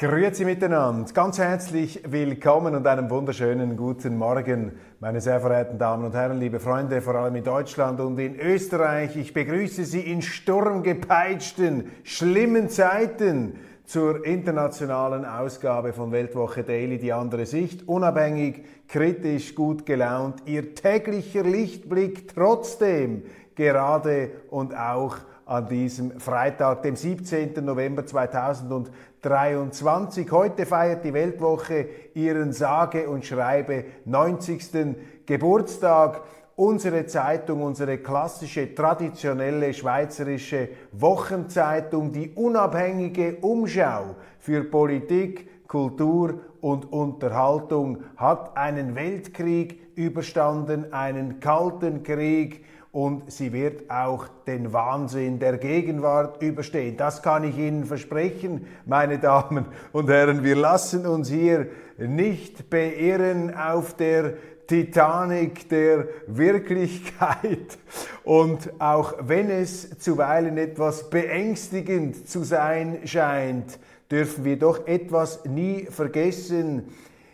Grüezi miteinander, ganz herzlich willkommen und einen wunderschönen guten Morgen, meine sehr verehrten Damen und Herren, liebe Freunde, vor allem in Deutschland und in Österreich. Ich begrüße Sie in sturmgepeitschten, schlimmen Zeiten zur internationalen Ausgabe von Weltwoche Daily, die andere Sicht, unabhängig, kritisch, gut gelaunt, Ihr täglicher Lichtblick trotzdem gerade und auch an diesem Freitag, dem 17. November 2023. Heute feiert die Weltwoche ihren sage und schreibe 90. Geburtstag. Unsere Zeitung, unsere klassische, traditionelle schweizerische Wochenzeitung, die unabhängige Umschau für Politik, Kultur und Unterhaltung, hat einen Weltkrieg überstanden, einen kalten Krieg, und sie wird auch den Wahnsinn der Gegenwart überstehen. Das kann ich Ihnen versprechen, meine Damen und Herren. Wir lassen uns hier nicht beirren auf der Titanic der Wirklichkeit. Und auch wenn es zuweilen etwas beängstigend zu sein scheint, dürfen wir doch etwas nie vergessen.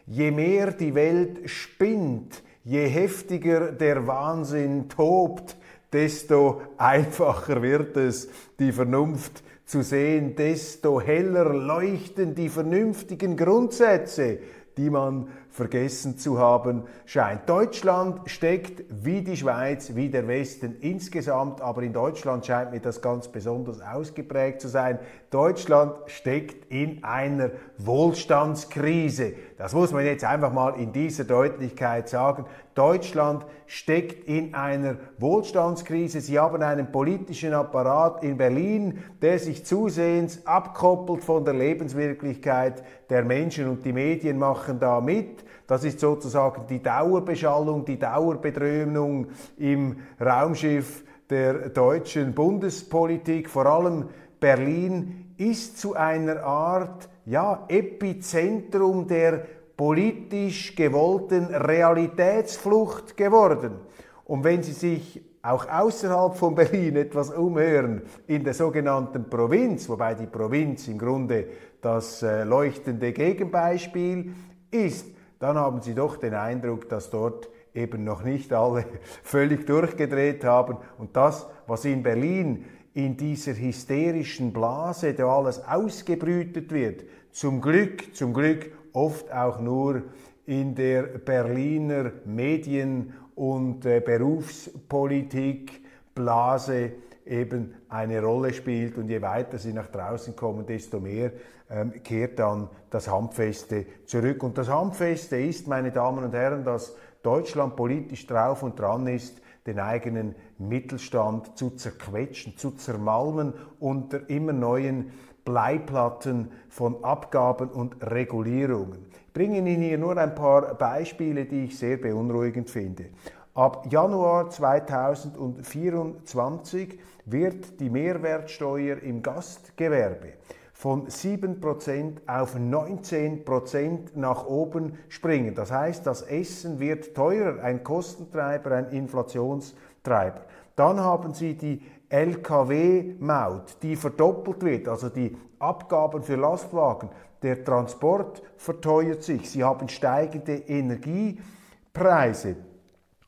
Je mehr die Welt spinnt, je heftiger der Wahnsinn tobt, desto einfacher wird es, die Vernunft zu sehen, desto heller leuchten die vernünftigen Grundsätze, die man vergessen zu haben scheint. Deutschland steckt wie die Schweiz, wie der Westen insgesamt, aber in Deutschland scheint mir das ganz besonders ausgeprägt zu sein. Deutschland steckt in einer Wohlstandskrise. Das muss man jetzt einfach mal in dieser Deutlichkeit sagen. Deutschland steckt in einer Wohlstandskrise. Sie haben einen politischen Apparat in Berlin, der sich zusehends abkoppelt von der Lebenswirklichkeit der Menschen und die Medien machen da mit. Das ist sozusagen die Dauerbeschallung, die Dauerbedröhnung im Raumschiff der deutschen Bundespolitik. Vor allem Berlin ist zu einer Art ja, Epizentrum der politisch gewollten Realitätsflucht geworden. Und wenn Sie sich auch außerhalb von Berlin etwas umhören, in der sogenannten Provinz, wobei die Provinz im Grunde das äh, leuchtende Gegenbeispiel ist, dann haben Sie doch den Eindruck, dass dort eben noch nicht alle völlig durchgedreht haben. Und das, was in Berlin in dieser hysterischen Blase, da alles ausgebrütet wird, zum Glück, zum Glück oft auch nur in der Berliner Medien- und äh, Berufspolitik Blase eben eine Rolle spielt und je weiter sie nach draußen kommen, desto mehr ähm, kehrt dann das Handfeste zurück. Und das Handfeste ist, meine Damen und Herren, dass Deutschland politisch drauf und dran ist, den eigenen Mittelstand zu zerquetschen, zu zermalmen unter immer neuen Bleiplatten von Abgaben und Regulierungen. Ich bringe Ihnen hier nur ein paar Beispiele, die ich sehr beunruhigend finde. Ab Januar 2024 wird die Mehrwertsteuer im Gastgewerbe von 7% auf 19% nach oben springen. Das heißt, das Essen wird teurer, ein Kostentreiber, ein Inflationstreiber. Dann haben Sie die Lkw-Maut, die verdoppelt wird, also die Abgaben für Lastwagen. Der Transport verteuert sich. Sie haben steigende Energiepreise.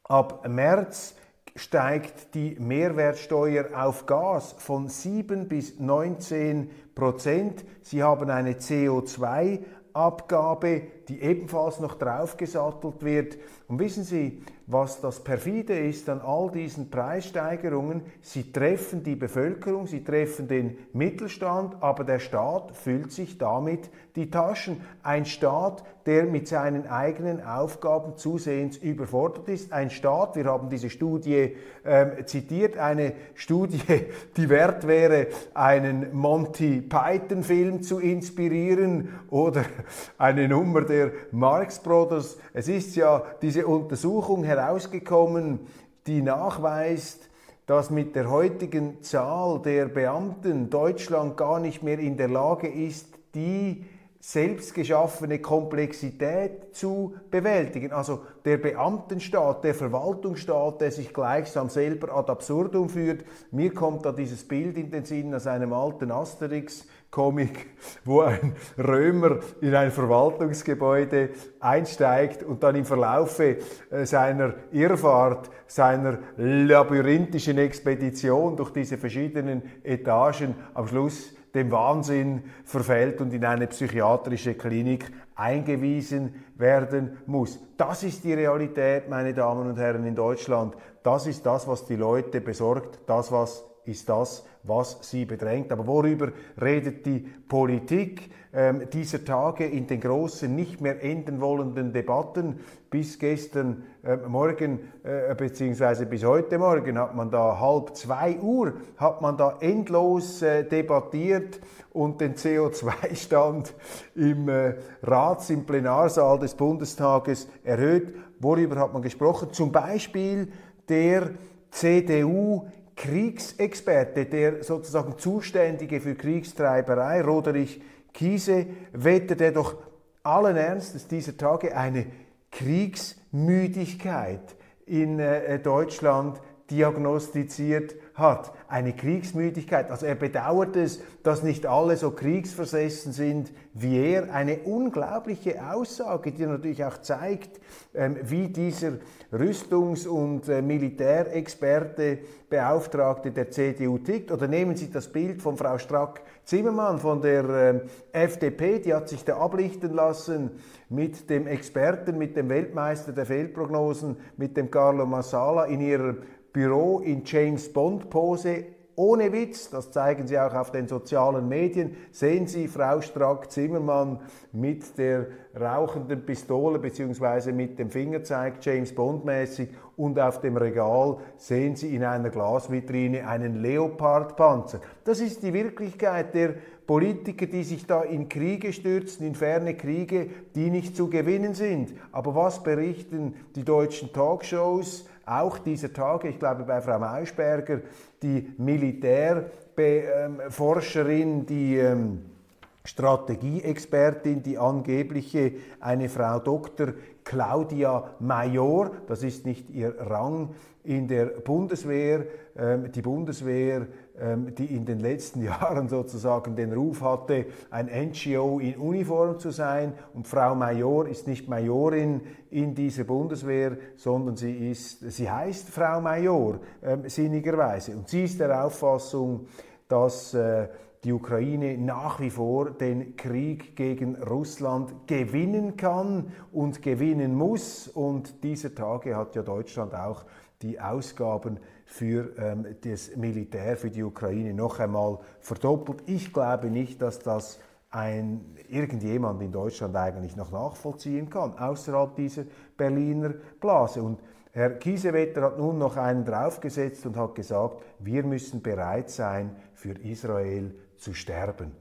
Ab März steigt die Mehrwertsteuer auf Gas von 7 bis 19 Prozent. Sie haben eine CO2-Abgabe die ebenfalls noch draufgesattelt wird. Und wissen Sie, was das perfide ist an all diesen Preissteigerungen? Sie treffen die Bevölkerung, sie treffen den Mittelstand, aber der Staat füllt sich damit die Taschen. Ein Staat, der mit seinen eigenen Aufgaben zusehends überfordert ist. Ein Staat, wir haben diese Studie äh, zitiert, eine Studie, die wert wäre, einen Monty Python-Film zu inspirieren oder eine Nummer der Marx Brothers. Es ist ja diese Untersuchung herausgekommen, die nachweist, dass mit der heutigen Zahl der Beamten Deutschland gar nicht mehr in der Lage ist, die selbstgeschaffene Komplexität zu bewältigen. Also der Beamtenstaat, der Verwaltungsstaat, der sich gleichsam selber ad absurdum führt. Mir kommt da dieses Bild in den Sinn aus einem alten Asterix. Comic, wo ein Römer in ein Verwaltungsgebäude einsteigt und dann im Verlaufe äh, seiner Irrfahrt, seiner labyrinthischen Expedition durch diese verschiedenen Etagen am Schluss dem Wahnsinn verfällt und in eine psychiatrische Klinik eingewiesen werden muss. Das ist die Realität, meine Damen und Herren, in Deutschland. Das ist das, was die Leute besorgt. Das was ist das, was sie bedrängt. Aber worüber redet die Politik ähm, dieser Tage in den großen, nicht mehr enden wollenden Debatten? Bis gestern äh, Morgen, äh, beziehungsweise bis heute Morgen hat man da halb zwei Uhr, hat man da endlos äh, debattiert und den CO2-Stand im äh, Rats-, im Plenarsaal des Bundestages erhöht. Worüber hat man gesprochen? Zum Beispiel der CDU Kriegsexperte, der sozusagen Zuständige für Kriegstreiberei, Roderich Kiese, wettete doch allen Ernstes dieser Tage eine Kriegsmüdigkeit in äh, Deutschland diagnostiziert hat. Eine Kriegsmüdigkeit. Also er bedauert es, dass nicht alle so kriegsversessen sind wie er. Eine unglaubliche Aussage, die natürlich auch zeigt, ähm, wie dieser Rüstungs- und äh, Militärexperte, Beauftragte der CDU tickt. Oder nehmen Sie das Bild von Frau Strack-Zimmermann von der ähm, FDP, die hat sich da ablichten lassen mit dem Experten, mit dem Weltmeister der Fehlprognosen, mit dem Carlo Massala in ihrer Büro in James Bond Pose. Ohne Witz, das zeigen Sie auch auf den sozialen Medien, sehen Sie Frau Strack-Zimmermann mit der rauchenden Pistole bzw. mit dem Fingerzeig James Bond mäßig und auf dem Regal sehen Sie in einer Glasvitrine einen Leopard-Panzer. Das ist die Wirklichkeit der Politiker, die sich da in Kriege stürzen, in ferne Kriege, die nicht zu gewinnen sind. Aber was berichten die deutschen Talkshows? Auch dieser Tage, ich glaube bei Frau Maischberger, die Militärforscherin, die ähm, Strategieexpertin, die angebliche eine Frau Dr. Claudia Major, das ist nicht ihr Rang in der Bundeswehr, ähm, die Bundeswehr ähm, die in den letzten Jahren sozusagen den Ruf hatte, ein NGO in Uniform zu sein. Und Frau Major ist nicht Majorin in dieser Bundeswehr, sondern sie, ist, sie heißt Frau Major, äh, sinnigerweise. Und sie ist der Auffassung, dass äh, die Ukraine nach wie vor den Krieg gegen Russland gewinnen kann und gewinnen muss. Und dieser Tage hat ja Deutschland auch die Ausgaben für ähm, das Militär, für die Ukraine noch einmal verdoppelt. Ich glaube nicht, dass das ein, irgendjemand in Deutschland eigentlich noch nachvollziehen kann, außerhalb dieser Berliner Blase. Und Herr Kiesewetter hat nun noch einen draufgesetzt und hat gesagt, wir müssen bereit sein, für Israel zu sterben.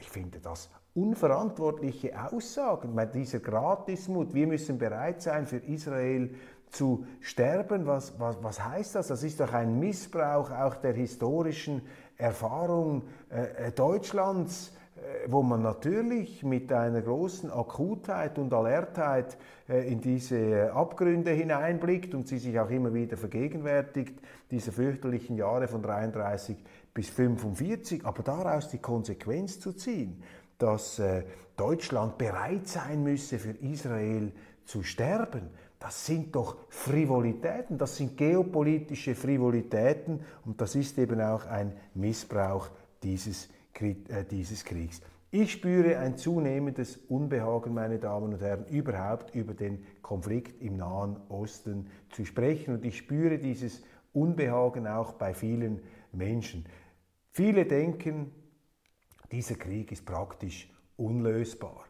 Ich finde das unverantwortliche Aussagen, dieser Gratismut, wir müssen bereit sein, für Israel zu zu sterben. Was, was, was heißt das? Das ist doch ein Missbrauch auch der historischen Erfahrung äh, äh, Deutschlands, äh, wo man natürlich mit einer großen Akutheit und Alertheit äh, in diese Abgründe hineinblickt und sie sich auch immer wieder vergegenwärtigt, diese fürchterlichen Jahre von 33 bis 45, aber daraus die Konsequenz zu ziehen, dass äh, Deutschland bereit sein müsse, für Israel zu sterben, das sind doch Frivolitäten, das sind geopolitische Frivolitäten und das ist eben auch ein Missbrauch dieses, äh, dieses Kriegs. Ich spüre ein zunehmendes Unbehagen, meine Damen und Herren, überhaupt über den Konflikt im Nahen Osten zu sprechen. Und ich spüre dieses Unbehagen auch bei vielen Menschen. Viele denken, dieser Krieg ist praktisch unlösbar.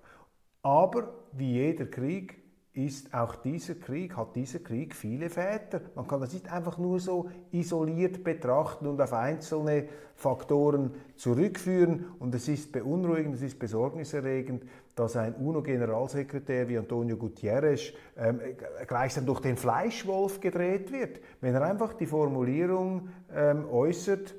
Aber wie jeder Krieg ist auch dieser Krieg, hat dieser Krieg viele Väter. Man kann das nicht einfach nur so isoliert betrachten und auf einzelne Faktoren zurückführen. Und es ist beunruhigend, es ist besorgniserregend, dass ein UNO-Generalsekretär wie Antonio Guterres ähm, gleichsam durch den Fleischwolf gedreht wird. Wenn er einfach die Formulierung ähm, äußert,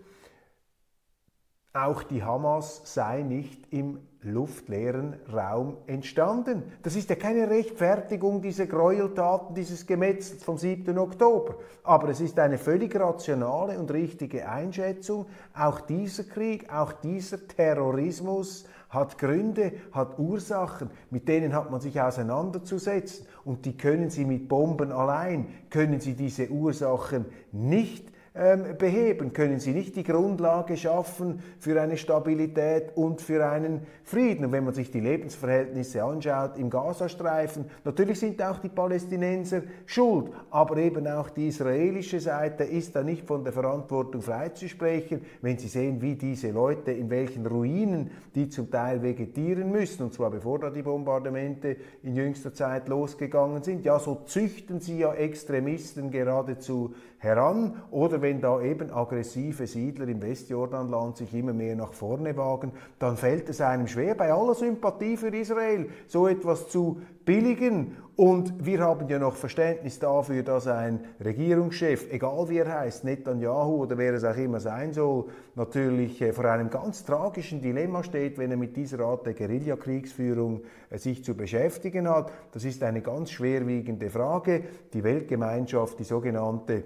auch die Hamas sei nicht im luftleeren Raum entstanden. Das ist ja keine Rechtfertigung dieser Gräueltaten, dieses Gemetzels vom 7. Oktober. Aber es ist eine völlig rationale und richtige Einschätzung. Auch dieser Krieg, auch dieser Terrorismus hat Gründe, hat Ursachen, mit denen hat man sich auseinanderzusetzen. Und die können Sie mit Bomben allein, können Sie diese Ursachen nicht ähm, beheben, können sie nicht die Grundlage schaffen für eine Stabilität und für einen Frieden. Und wenn man sich die Lebensverhältnisse anschaut im Gazastreifen, natürlich sind auch die Palästinenser schuld, aber eben auch die israelische Seite ist da nicht von der Verantwortung freizusprechen, wenn sie sehen, wie diese Leute, in welchen Ruinen die zum Teil vegetieren müssen, und zwar bevor da die Bombardemente in jüngster Zeit losgegangen sind. Ja, so züchten sie ja Extremisten geradezu heran oder wenn da eben aggressive Siedler im Westjordanland sich immer mehr nach vorne wagen, dann fällt es einem schwer, bei aller Sympathie für Israel so etwas zu billigen. Und wir haben ja noch Verständnis dafür, dass ein Regierungschef, egal wie er heißt, Netanyahu oder wer es auch immer sein soll, natürlich äh, vor einem ganz tragischen Dilemma steht, wenn er mit dieser Art der Guerillakriegsführung äh, sich zu beschäftigen hat. Das ist eine ganz schwerwiegende Frage. Die Weltgemeinschaft, die sogenannte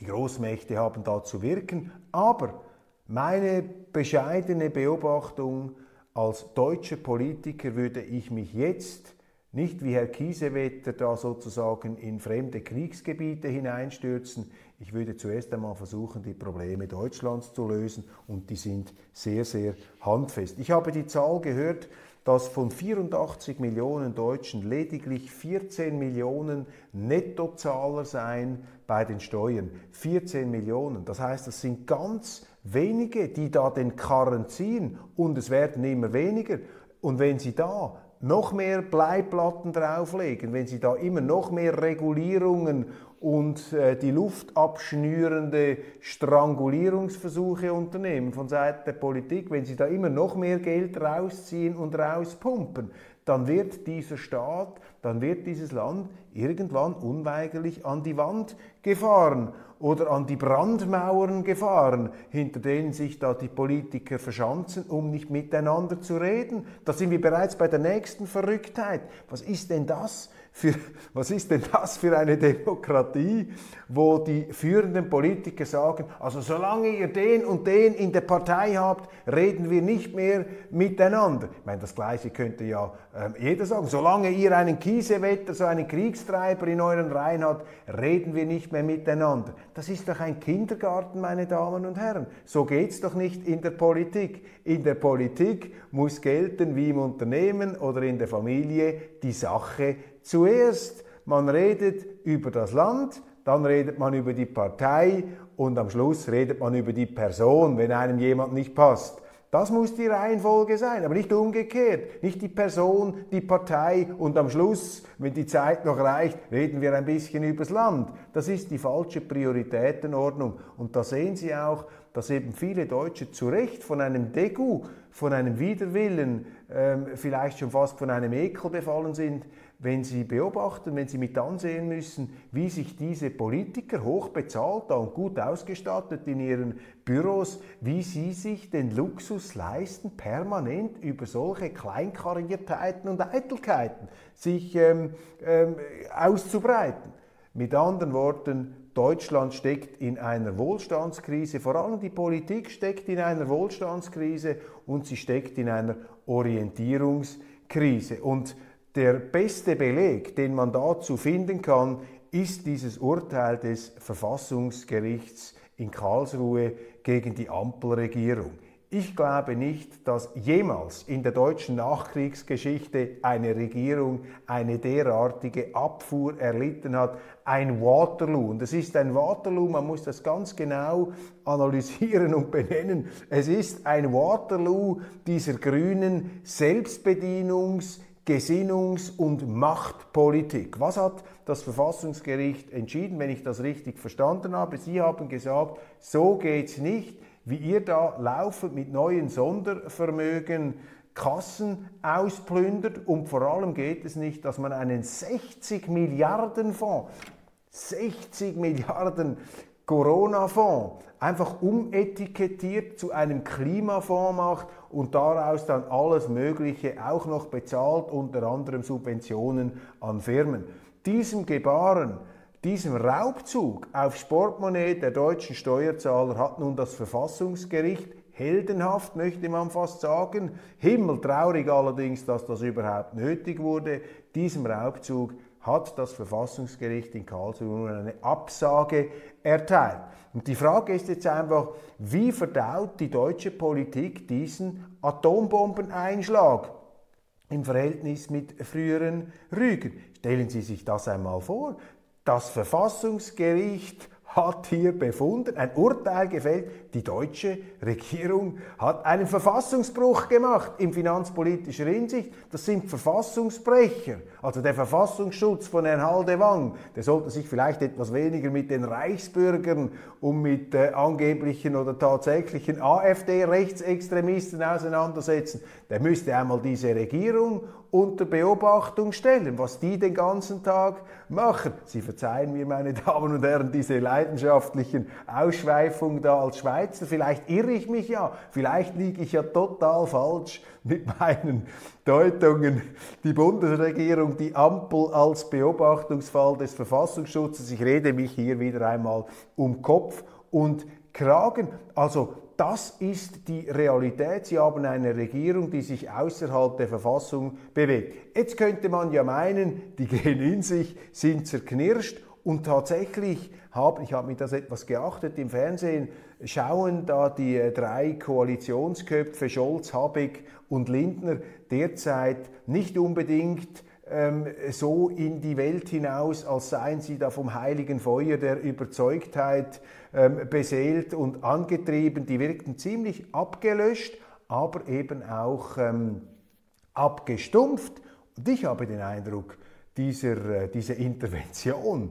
die Großmächte haben da zu wirken. Aber meine bescheidene Beobachtung als deutscher Politiker würde ich mich jetzt nicht wie Herr Kiesewetter da sozusagen in fremde Kriegsgebiete hineinstürzen. Ich würde zuerst einmal versuchen, die Probleme Deutschlands zu lösen und die sind sehr, sehr handfest. Ich habe die Zahl gehört, dass von 84 Millionen Deutschen lediglich 14 Millionen Nettozahler seien bei den Steuern. 14 Millionen. Das heißt, es sind ganz wenige, die da den Karren ziehen und es werden immer weniger. Und wenn Sie da noch mehr Bleiplatten drauflegen, wenn Sie da immer noch mehr Regulierungen und äh, die Luft abschnürende Strangulierungsversuche unternehmen von Seiten der Politik, wenn Sie da immer noch mehr Geld rausziehen und rauspumpen, dann wird dieser Staat, dann wird dieses Land irgendwann unweigerlich an die Wand gefahren oder an die Brandmauern gefahren, hinter denen sich da die Politiker verschanzen, um nicht miteinander zu reden. Da sind wir bereits bei der nächsten Verrücktheit. Was ist denn das für, was ist denn das für eine Demokratie, wo die führenden Politiker sagen, also solange ihr den und den in der Partei habt, reden wir nicht mehr miteinander. Ich meine, das Gleiche könnte ja äh, jeder sagen. Solange ihr einen Kiesewetter, so einen Kriegstreiber in euren Reihen habt, reden wir nicht mehr miteinander. Das ist doch ein Kindergarten, meine Damen und Herren. So geht's doch nicht in der Politik. In der Politik muss gelten, wie im Unternehmen oder in der Familie, die Sache Zuerst, man redet über das Land, dann redet man über die Partei und am Schluss redet man über die Person, wenn einem jemand nicht passt. Das muss die Reihenfolge sein, aber nicht umgekehrt. Nicht die Person, die Partei und am Schluss, wenn die Zeit noch reicht, reden wir ein bisschen übers Land. Das ist die falsche Prioritätenordnung. Und da sehen Sie auch, dass eben viele Deutsche zu Recht von einem Degu, von einem Widerwillen, ähm, vielleicht schon fast von einem Ekel befallen sind, wenn Sie beobachten, wenn Sie mit ansehen müssen, wie sich diese Politiker hochbezahlt und gut ausgestattet in ihren Büros, wie sie sich den Luxus leisten, permanent über solche Kleinkariertheiten und Eitelkeiten sich ähm, ähm, auszubreiten. Mit anderen Worten, Deutschland steckt in einer Wohlstandskrise, vor allem die Politik steckt in einer Wohlstandskrise und sie steckt in einer Orientierungskrise. Und der beste Beleg, den man dazu finden kann, ist dieses Urteil des Verfassungsgerichts in Karlsruhe gegen die Ampelregierung. Ich glaube nicht, dass jemals in der deutschen Nachkriegsgeschichte eine Regierung eine derartige Abfuhr erlitten hat. Ein Waterloo. Und es ist ein Waterloo, man muss das ganz genau analysieren und benennen. Es ist ein Waterloo dieser grünen Selbstbedienungs- Gesinnungs- und Machtpolitik. Was hat das Verfassungsgericht entschieden, wenn ich das richtig verstanden habe? Sie haben gesagt, so geht es nicht, wie ihr da laufend mit neuen Sondervermögen Kassen ausplündert und vor allem geht es nicht, dass man einen 60 Milliarden Fonds, 60 Milliarden Corona-Fonds einfach umetikettiert zu einem Klimafonds macht und daraus dann alles Mögliche auch noch bezahlt, unter anderem Subventionen an Firmen. Diesem Gebaren, diesem Raubzug aufs Portemonnaie der deutschen Steuerzahler hat nun das Verfassungsgericht heldenhaft, möchte man fast sagen, himmeltraurig allerdings, dass das überhaupt nötig wurde, diesem Raubzug hat das Verfassungsgericht in Karlsruhe eine Absage erteilt. Und die Frage ist jetzt einfach, wie verdaut die deutsche Politik diesen Atombombeneinschlag im Verhältnis mit früheren Rügen? Stellen Sie sich das einmal vor. Das Verfassungsgericht hat hier befunden, ein Urteil gefällt, die deutsche Regierung hat einen Verfassungsbruch gemacht in finanzpolitischer Hinsicht. Das sind Verfassungsbrecher. Also der Verfassungsschutz von Herrn Haldewang, der sollte sich vielleicht etwas weniger mit den Reichsbürgern und mit äh, angeblichen oder tatsächlichen AfD-Rechtsextremisten auseinandersetzen. Der müsste einmal diese Regierung unter Beobachtung stellen, was die den ganzen Tag machen. Sie verzeihen mir, meine Damen und Herren, diese leidenschaftlichen Ausschweifungen da als Schweizer. Vielleicht irre ich mich ja, vielleicht liege ich ja total falsch mit meinen Deutungen. Die Bundesregierung, die Ampel als Beobachtungsfall des Verfassungsschutzes. Ich rede mich hier wieder einmal um Kopf und Kragen. Also das ist die Realität. Sie haben eine Regierung, die sich außerhalb der Verfassung bewegt. Jetzt könnte man ja meinen, die gehen in sich, sind zerknirscht und tatsächlich haben, ich habe mir das etwas geachtet im Fernsehen, schauen da die äh, drei Koalitionsköpfe Scholz, Habeck und Lindner derzeit nicht unbedingt ähm, so in die Welt hinaus, als seien sie da vom heiligen Feuer der Überzeugtheit ähm, beseelt und angetrieben. Die wirkten ziemlich abgelöscht, aber eben auch ähm, abgestumpft. Und ich habe den Eindruck, dieser, äh, diese Intervention,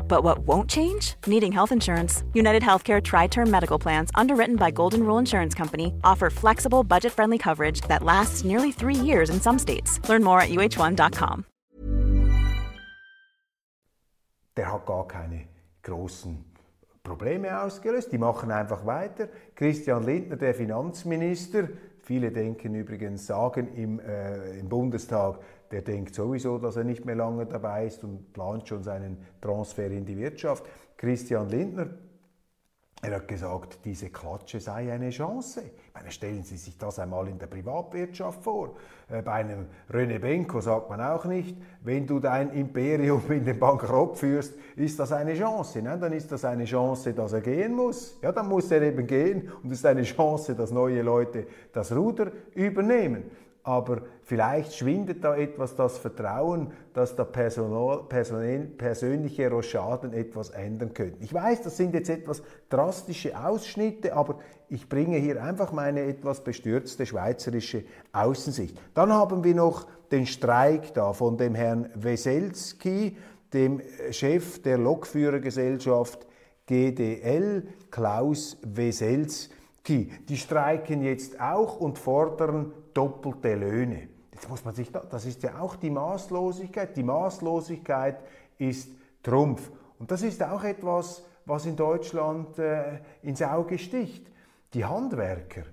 But what won't change? Needing health insurance. United Healthcare Tri Term Medical Plans, underwritten by Golden Rule Insurance Company, offer flexible, budget friendly coverage that lasts nearly three years in some states. Learn more at uh1.com. Der hat gar keine großen Probleme ausgelöst. Die machen einfach weiter. Christian Lindner, der Finanzminister, viele denken übrigens, sagen im, äh, im Bundestag, der denkt sowieso, dass er nicht mehr lange dabei ist und plant schon seinen Transfer in die Wirtschaft. Christian Lindner, er hat gesagt, diese Klatsche sei eine Chance. Ich meine, stellen Sie sich das einmal in der Privatwirtschaft vor. Äh, bei einem René Benko sagt man auch nicht, wenn du dein Imperium in den Bankrott führst, ist das eine Chance. Nein, dann ist das eine Chance, dass er gehen muss. Ja, dann muss er eben gehen und es ist eine Chance, dass neue Leute das Ruder übernehmen aber vielleicht schwindet da etwas das Vertrauen, dass der Personal, personell, persönliche Rochaden etwas ändern könnte. Ich weiß, das sind jetzt etwas drastische Ausschnitte, aber ich bringe hier einfach meine etwas bestürzte schweizerische Außensicht. Dann haben wir noch den Streik da von dem Herrn Weselski, dem Chef der Lokführergesellschaft GDL, Klaus Weselski. Die streiken jetzt auch und fordern doppelte Löhne. Jetzt muss man sich, das ist ja auch die Maßlosigkeit. Die Maßlosigkeit ist Trumpf. Und das ist auch etwas, was in Deutschland äh, ins Auge sticht. Die Handwerker,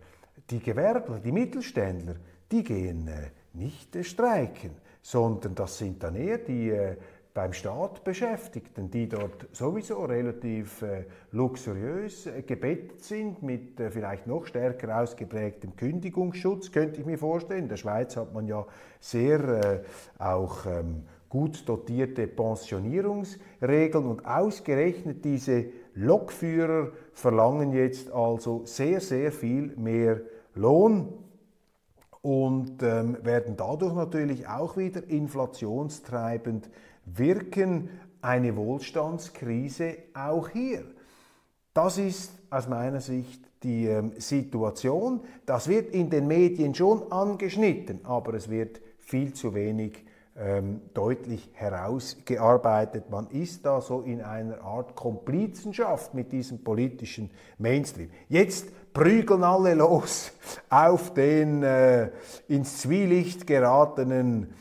die Gewerbler, die Mittelständler, die gehen äh, nicht äh, streiken, sondern das sind dann eher die äh, beim Staat Beschäftigten, die dort sowieso relativ äh, luxuriös äh, gebettet sind, mit äh, vielleicht noch stärker ausgeprägtem Kündigungsschutz, könnte ich mir vorstellen. In der Schweiz hat man ja sehr äh, auch ähm, gut dotierte Pensionierungsregeln und ausgerechnet diese Lokführer verlangen jetzt also sehr, sehr viel mehr Lohn und ähm, werden dadurch natürlich auch wieder inflationstreibend wirken. Eine Wohlstandskrise auch hier. Das ist aus meiner Sicht die ähm, Situation. Das wird in den Medien schon angeschnitten, aber es wird viel zu wenig ähm, deutlich herausgearbeitet. Man ist da so in einer Art Komplizenschaft mit diesem politischen Mainstream. Jetzt prügeln alle los auf den äh, ins Zwielicht geratenen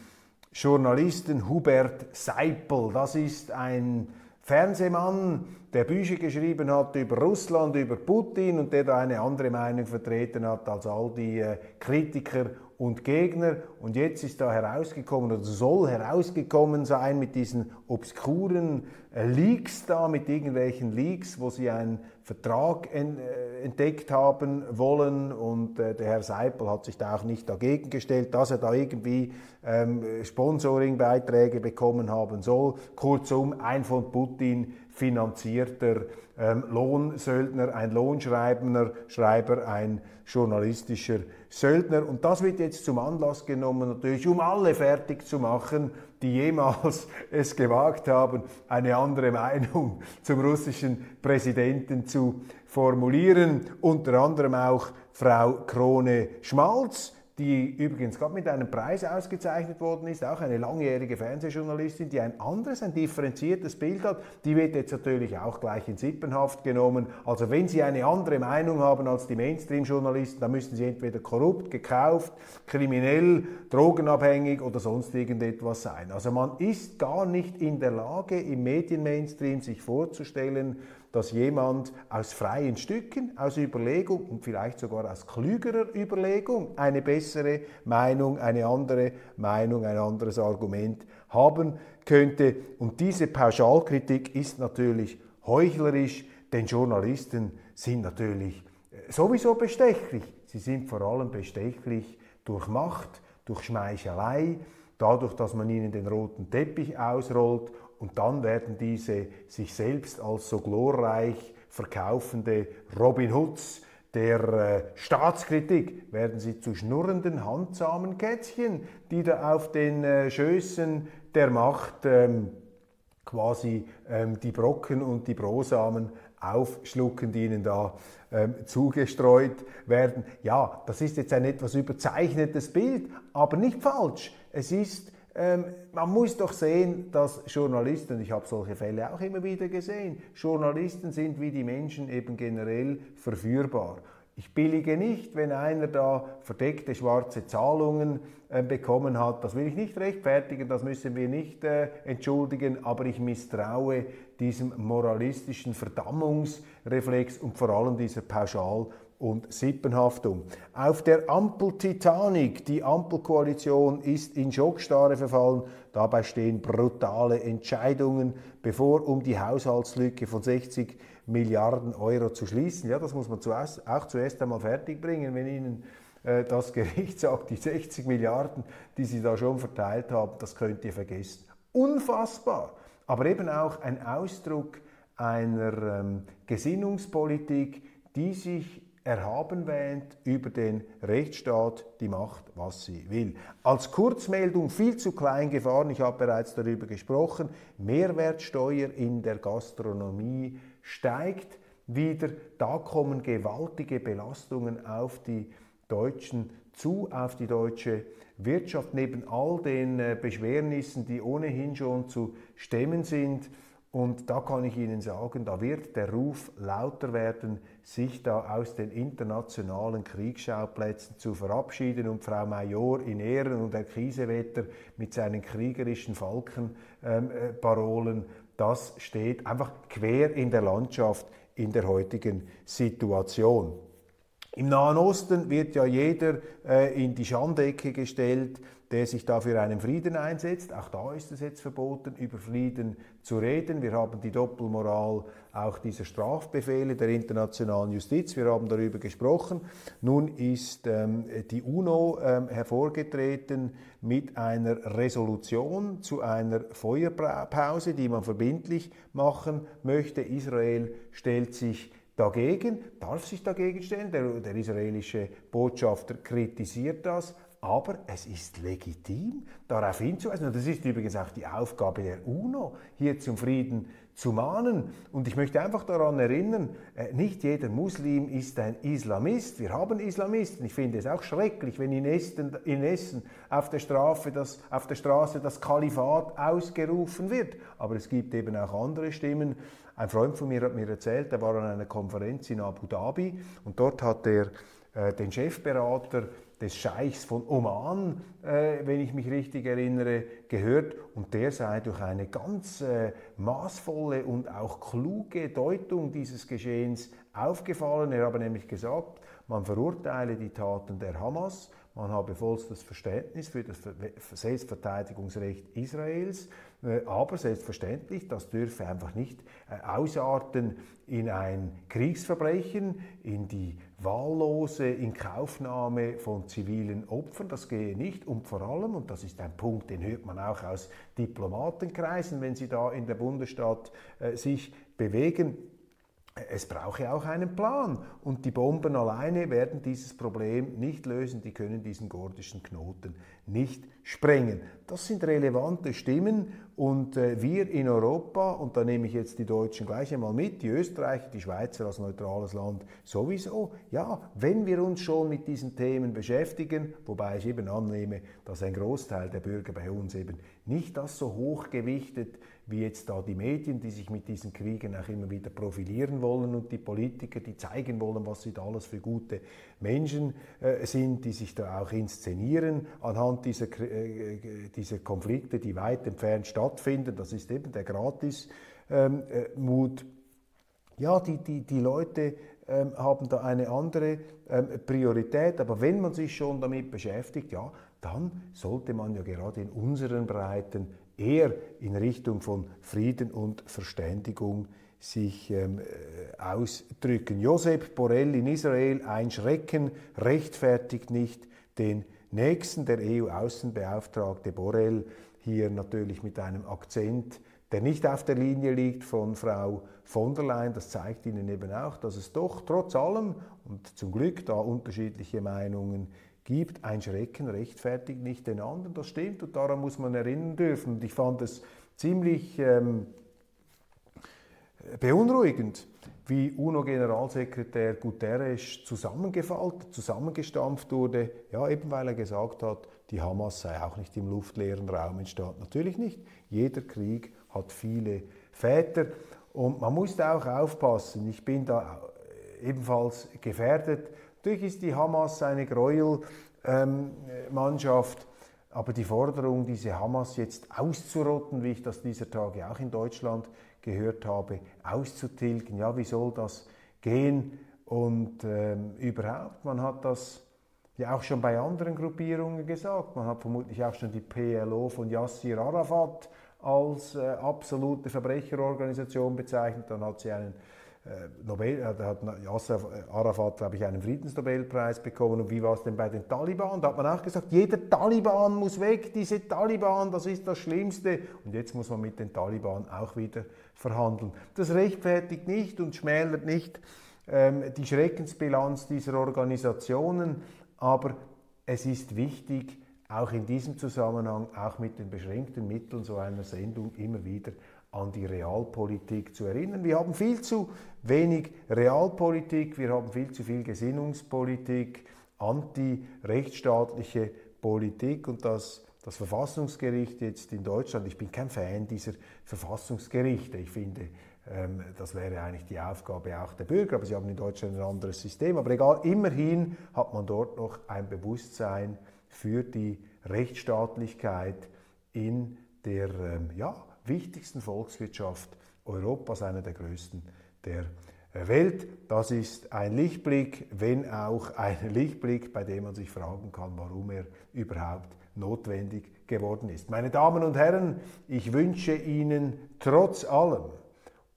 Journalisten Hubert Seipel. Das ist ein Fernsehmann, der Bücher geschrieben hat über Russland, über Putin und der da eine andere Meinung vertreten hat als all die äh, Kritiker und Gegner. Und jetzt ist da herausgekommen oder soll herausgekommen sein mit diesen obskuren äh, Leaks da, mit irgendwelchen Leaks, wo sie einen Vertrag äh, entdeckt haben wollen. Und äh, der Herr Seipel hat sich da auch nicht dagegen gestellt, dass er da irgendwie ähm, Sponsoringbeiträge bekommen haben soll. Kurzum, ein von Putin finanzierter ähm, Lohnsöldner, ein Lohnschreiber, Schreiber, ein journalistischer Söldner. Und das wird jetzt zum Anlass genommen, natürlich, um alle fertig zu machen, die jemals es gewagt haben, eine andere Meinung zum russischen Präsidenten zu formulieren. Unter anderem auch Frau Krone-Schmalz, die übrigens gerade mit einem Preis ausgezeichnet worden ist, auch eine langjährige Fernsehjournalistin, die ein anderes, ein differenziertes Bild hat, die wird jetzt natürlich auch gleich in Sippenhaft genommen. Also wenn Sie eine andere Meinung haben als die Mainstream-Journalisten, dann müssen Sie entweder korrupt, gekauft, kriminell, drogenabhängig oder sonst irgendetwas sein. Also man ist gar nicht in der Lage, im Medien-Mainstream sich vorzustellen, dass jemand aus freien Stücken, aus Überlegung und vielleicht sogar aus klügerer Überlegung eine bessere Meinung, eine andere Meinung, ein anderes Argument haben könnte. Und diese Pauschalkritik ist natürlich heuchlerisch, denn Journalisten sind natürlich äh, sowieso bestechlich. Sie sind vor allem bestechlich durch Macht, durch Schmeichelei, dadurch, dass man ihnen den roten Teppich ausrollt und dann werden diese sich selbst als so glorreich verkaufende Robin Hoods der äh, Staatskritik werden sie zu schnurrenden, handsamen Kätzchen, die da auf den äh, Schößen der Macht ähm, quasi ähm, die Brocken und die Brosamen aufschlucken, die ihnen da ähm, zugestreut werden. Ja, das ist jetzt ein etwas überzeichnetes Bild, aber nicht falsch. Es ist ähm, man muss doch sehen, dass Journalisten, ich habe solche Fälle auch immer wieder gesehen, Journalisten sind wie die Menschen eben generell verführbar. Ich billige nicht, wenn einer da verdeckte schwarze Zahlungen äh, bekommen hat. Das will ich nicht rechtfertigen, das müssen wir nicht äh, entschuldigen, aber ich misstraue diesem moralistischen Verdammungsreflex und vor allem dieser Pauschal- und Sippenhaftung. Auf der Ampel Titanic, die Ampelkoalition ist in Schockstarre verfallen. Dabei stehen brutale Entscheidungen bevor, um die Haushaltslücke von 60 Milliarden Euro zu schließen. Ja, das muss man zuerst, auch zuerst einmal fertigbringen, wenn Ihnen äh, das Gericht sagt, die 60 Milliarden, die Sie da schon verteilt haben, das könnt ihr vergessen. Unfassbar, aber eben auch ein Ausdruck einer ähm, Gesinnungspolitik, die sich erhaben wähnt über den Rechtsstaat, die macht, was sie will. Als Kurzmeldung viel zu klein gefahren, ich habe bereits darüber gesprochen, Mehrwertsteuer in der Gastronomie steigt wieder, da kommen gewaltige Belastungen auf die Deutschen zu, auf die deutsche Wirtschaft, neben all den äh, Beschwernissen, die ohnehin schon zu stemmen sind. Und da kann ich Ihnen sagen, da wird der Ruf lauter werden, sich da aus den internationalen Kriegsschauplätzen zu verabschieden und Frau Major in Ehren und Herr Kiesewetter mit seinen kriegerischen Falkenparolen, ähm, äh, das steht einfach quer in der Landschaft in der heutigen Situation. Im Nahen Osten wird ja jeder äh, in die Schandecke gestellt, der sich da für einen Frieden einsetzt. Auch da ist es jetzt verboten, über Frieden zu reden. Wir haben die Doppelmoral auch dieser Strafbefehle der internationalen Justiz. Wir haben darüber gesprochen. Nun ist ähm, die UNO ähm, hervorgetreten mit einer Resolution zu einer Feuerpause, die man verbindlich machen möchte. Israel stellt sich dagegen, darf sich dagegen stellen. Der, der israelische Botschafter kritisiert das, aber es ist legitim, darauf hinzuweisen. Und das ist übrigens auch die Aufgabe der UNO, hier zum Frieden zu mahnen. Und ich möchte einfach daran erinnern, äh, nicht jeder Muslim ist ein Islamist. Wir haben Islamisten. Ich finde es auch schrecklich, wenn in Essen, auf, der Strafe das, auf der Straße das Kalifat ausgerufen wird. Aber es gibt eben auch andere Stimmen. Ein Freund von mir hat mir erzählt, er war an einer Konferenz in Abu Dhabi und dort hat er äh, den Chefberater des Scheichs von Oman, äh, wenn ich mich richtig erinnere, gehört und der sei durch eine ganz äh, maßvolle und auch kluge Deutung dieses Geschehens aufgefallen. Er habe nämlich gesagt, man verurteile die Taten der Hamas, man habe vollstes Verständnis für das Selbstverteidigungsrecht Israels, aber selbstverständlich, das dürfe einfach nicht äh, ausarten in ein Kriegsverbrechen, in die wahllose Inkaufnahme von zivilen Opfern. Das gehe nicht. Und vor allem, und das ist ein Punkt, den hört man auch aus Diplomatenkreisen, wenn sie da in der Bundesstadt äh, sich bewegen, es brauche auch einen Plan. Und die Bomben alleine werden dieses Problem nicht lösen, die können diesen gordischen Knoten nicht sprengen. Das sind relevante Stimmen. Und äh, wir in Europa, und da nehme ich jetzt die Deutschen gleich einmal mit, die Österreicher, die Schweizer als neutrales Land sowieso, ja, wenn wir uns schon mit diesen Themen beschäftigen, wobei ich eben annehme, dass ein Großteil der Bürger bei uns eben nicht das so hoch gewichtet wie jetzt da die Medien, die sich mit diesen Kriegen auch immer wieder profilieren wollen und die Politiker, die zeigen wollen, was sie da alles für gute Menschen äh, sind, die sich da auch inszenieren anhand dieser, äh, äh, dieser Konflikte, die weit entfernt stattfinden. Das ist eben der Gratismut. Ähm, äh, ja, die, die, die Leute ähm, haben da eine andere ähm, Priorität, aber wenn man sich schon damit beschäftigt, ja, dann sollte man ja gerade in unseren Breiten eher in Richtung von Frieden und Verständigung sich ähm, äh, ausdrücken. Josep Borrell in Israel, ein Schrecken rechtfertigt nicht den nächsten. Der EU-Außenbeauftragte Borrell hier natürlich mit einem Akzent, der nicht auf der Linie liegt von Frau von der Leyen. Das zeigt Ihnen eben auch, dass es doch trotz allem und zum Glück da unterschiedliche Meinungen gibt, ein Schrecken rechtfertigt nicht den anderen. Das stimmt und daran muss man erinnern dürfen. Und ich fand es ziemlich ähm, beunruhigend, wie UNO-Generalsekretär Guterres zusammengefaltet, zusammengestampft wurde, ja, eben weil er gesagt hat, die Hamas sei auch nicht im luftleeren Raum entstanden. Natürlich nicht. Jeder Krieg hat viele Väter und man muss da auch aufpassen. Ich bin da ebenfalls gefährdet Natürlich ist die Hamas eine Gräuelmannschaft, ähm, aber die Forderung, diese Hamas jetzt auszurotten, wie ich das dieser Tage auch in Deutschland gehört habe, auszutilgen, ja, wie soll das gehen? Und ähm, überhaupt, man hat das ja auch schon bei anderen Gruppierungen gesagt. Man hat vermutlich auch schon die PLO von Yassir Arafat als äh, absolute Verbrecherorganisation bezeichnet. Dann hat sie einen Nobel, äh, da hat Yasser Arafat, glaube ich, einen Friedensnobelpreis bekommen. Und wie war es denn bei den Taliban? Da hat man auch gesagt, jeder Taliban muss weg, diese Taliban, das ist das Schlimmste. Und jetzt muss man mit den Taliban auch wieder verhandeln. Das rechtfertigt nicht und schmälert nicht ähm, die Schreckensbilanz dieser Organisationen, aber es ist wichtig, auch in diesem Zusammenhang, auch mit den beschränkten Mitteln so einer Sendung immer wieder an die Realpolitik zu erinnern. Wir haben viel zu wenig Realpolitik, wir haben viel zu viel Gesinnungspolitik, anti-rechtsstaatliche Politik und das, das Verfassungsgericht jetzt in Deutschland, ich bin kein Fan dieser Verfassungsgerichte. Ich finde, ähm, das wäre eigentlich die Aufgabe auch der Bürger, aber sie haben in Deutschland ein anderes System. Aber egal, immerhin hat man dort noch ein Bewusstsein für die Rechtsstaatlichkeit in der ähm, ja, wichtigsten Volkswirtschaft Europas, einer der größten der Welt. Das ist ein Lichtblick, wenn auch ein Lichtblick, bei dem man sich fragen kann, warum er überhaupt notwendig geworden ist. Meine Damen und Herren, ich wünsche Ihnen trotz allem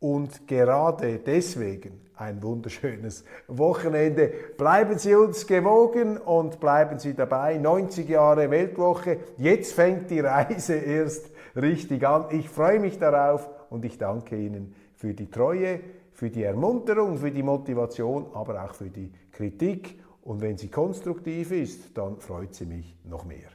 und gerade deswegen ein wunderschönes Wochenende. Bleiben Sie uns gewogen und bleiben Sie dabei. 90 Jahre Weltwoche. Jetzt fängt die Reise erst richtig an. Ich freue mich darauf und ich danke Ihnen für die Treue, für die Ermunterung, für die Motivation, aber auch für die Kritik. Und wenn sie konstruktiv ist, dann freut sie mich noch mehr.